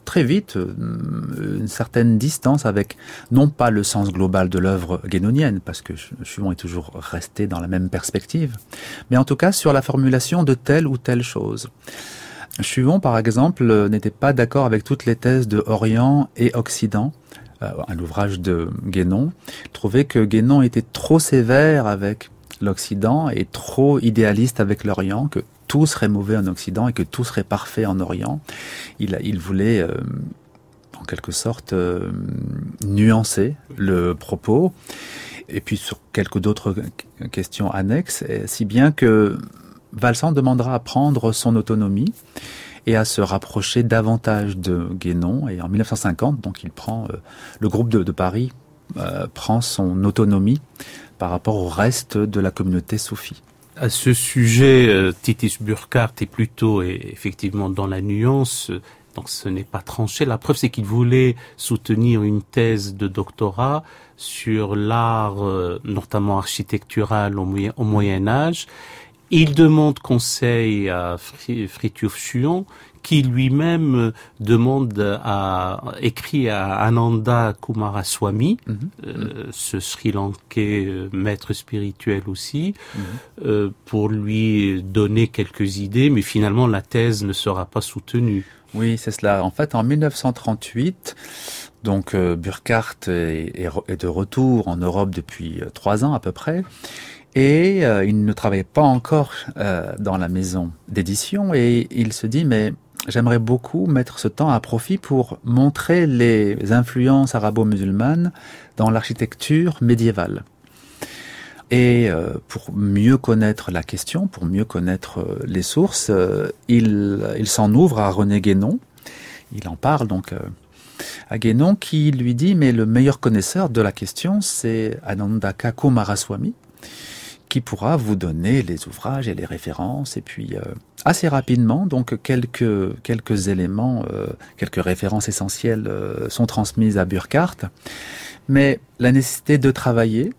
très vite une certaine distance avec non pas le sens global de l'œuvre guénonienne, parce que Chuon est toujours resté dans la même perspective, mais en tout cas sur la formulation de telle ou telle chose. Chuon, par exemple, n'était pas d'accord avec toutes les thèses de Orient et Occident, euh, un ouvrage de Guénon. Trouvait que Guénon était trop sévère avec l'Occident et trop idéaliste avec l'Orient, que tout serait mauvais en Occident et que tout serait parfait en Orient. Il, voulait, euh, en quelque sorte, euh, nuancer le propos. Et puis sur quelques d'autres questions annexes, si bien que Valsan demandera à prendre son autonomie et à se rapprocher davantage de Guénon. Et en 1950, donc il prend euh, le groupe de, de Paris euh, prend son autonomie par rapport au reste de la communauté soufie. À ce sujet, euh, Titus Burkhardt est plutôt est effectivement dans la nuance. Donc ce n'est pas tranché. La preuve, c'est qu'il voulait soutenir une thèse de doctorat sur l'art, euh, notamment architectural au, moyen, Âge. Il demande conseil à Fritjof Chuon, qui lui-même demande à écrit à Ananda Kumaraswamy, mm -hmm. euh, ce Sri Lankais euh, maître spirituel aussi, mm -hmm. euh, pour lui donner quelques idées, mais finalement la thèse ne sera pas soutenue. Oui, c'est cela. En fait, en 1938, donc euh, Burkhardt est, de retour en Europe depuis euh, trois ans à peu près. Et euh, il ne travaillait pas encore euh, dans la maison d'édition et il se dit mais j'aimerais beaucoup mettre ce temps à profit pour montrer les influences arabo-musulmanes dans l'architecture médiévale. Et euh, pour mieux connaître la question, pour mieux connaître euh, les sources, euh, il, il s'en ouvre à René Guénon. Il en parle donc euh, à Guénon qui lui dit mais le meilleur connaisseur de la question c'est Anandaka Kumaraswamy qui pourra vous donner les ouvrages et les références et puis euh, assez rapidement donc quelques quelques éléments euh, quelques références essentielles euh, sont transmises à Burkhardt mais la nécessité de travailler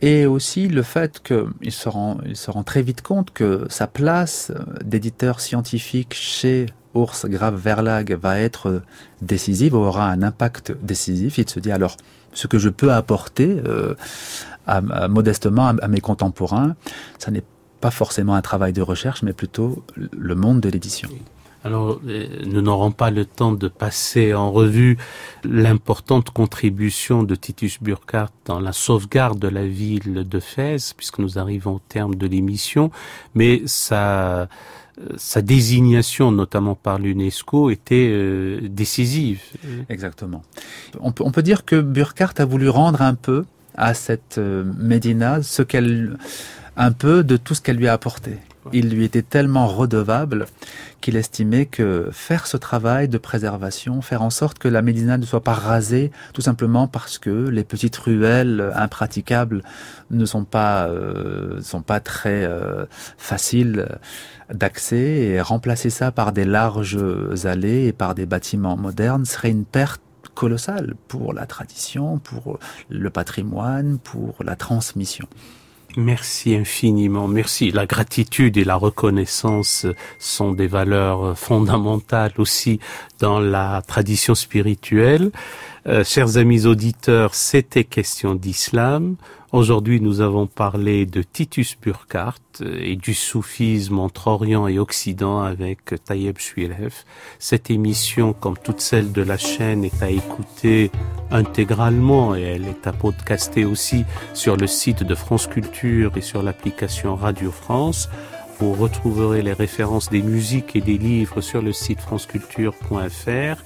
et aussi le fait qu'il se rend, il se rend très vite compte que sa place d'éditeur scientifique chez Urs Graf Verlag va être décisive, aura un impact décisif. Il se dit alors, ce que je peux apporter à- à- modestement à, à mes contemporains, ça n'est pas forcément un travail de recherche, mais plutôt le monde de l'édition. Alors, euh, nous n'aurons pas le temps de passer en revue l'importante contribution de Titus Burkhardt dans la sauvegarde de la ville de Fès, puisque nous arrivons au terme de l'émission, mais sa, euh, sa désignation, notamment par l'UNESCO, était euh, décisive. Exactement. On peut, on peut dire que Burkhardt a voulu rendre un peu à cette euh, Médina ce qu'elle, un peu de tout ce qu'elle lui a apporté. Il lui était tellement redevable qu'il estimait que faire ce travail de préservation, faire en sorte que la Médina ne soit pas rasée, tout simplement parce que les petites ruelles impraticables ne sont pas euh, sont pas très euh, faciles d'accès et remplacer ça par des larges allées et par des bâtiments modernes serait une perte colossale pour la tradition, pour le patrimoine, pour la transmission. Merci infiniment, merci. La gratitude et la reconnaissance sont des valeurs fondamentales aussi dans la tradition spirituelle. Euh, chers amis auditeurs, c'était question d'islam. Aujourd'hui, nous avons parlé de Titus Burkhardt et du soufisme entre Orient et Occident avec Tayeb Suilev. Cette émission, comme toutes celles de la chaîne, est à écouter intégralement et elle est à podcaster aussi sur le site de France Culture et sur l'application Radio France. Vous retrouverez les références des musiques et des livres sur le site franceculture.fr.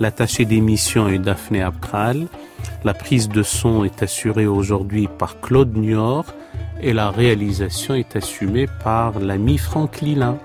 L'attaché d'émission est Daphné Abkral. La prise de son est assurée aujourd'hui par Claude Niort et la réalisation est assumée par l'ami Franck Lilin.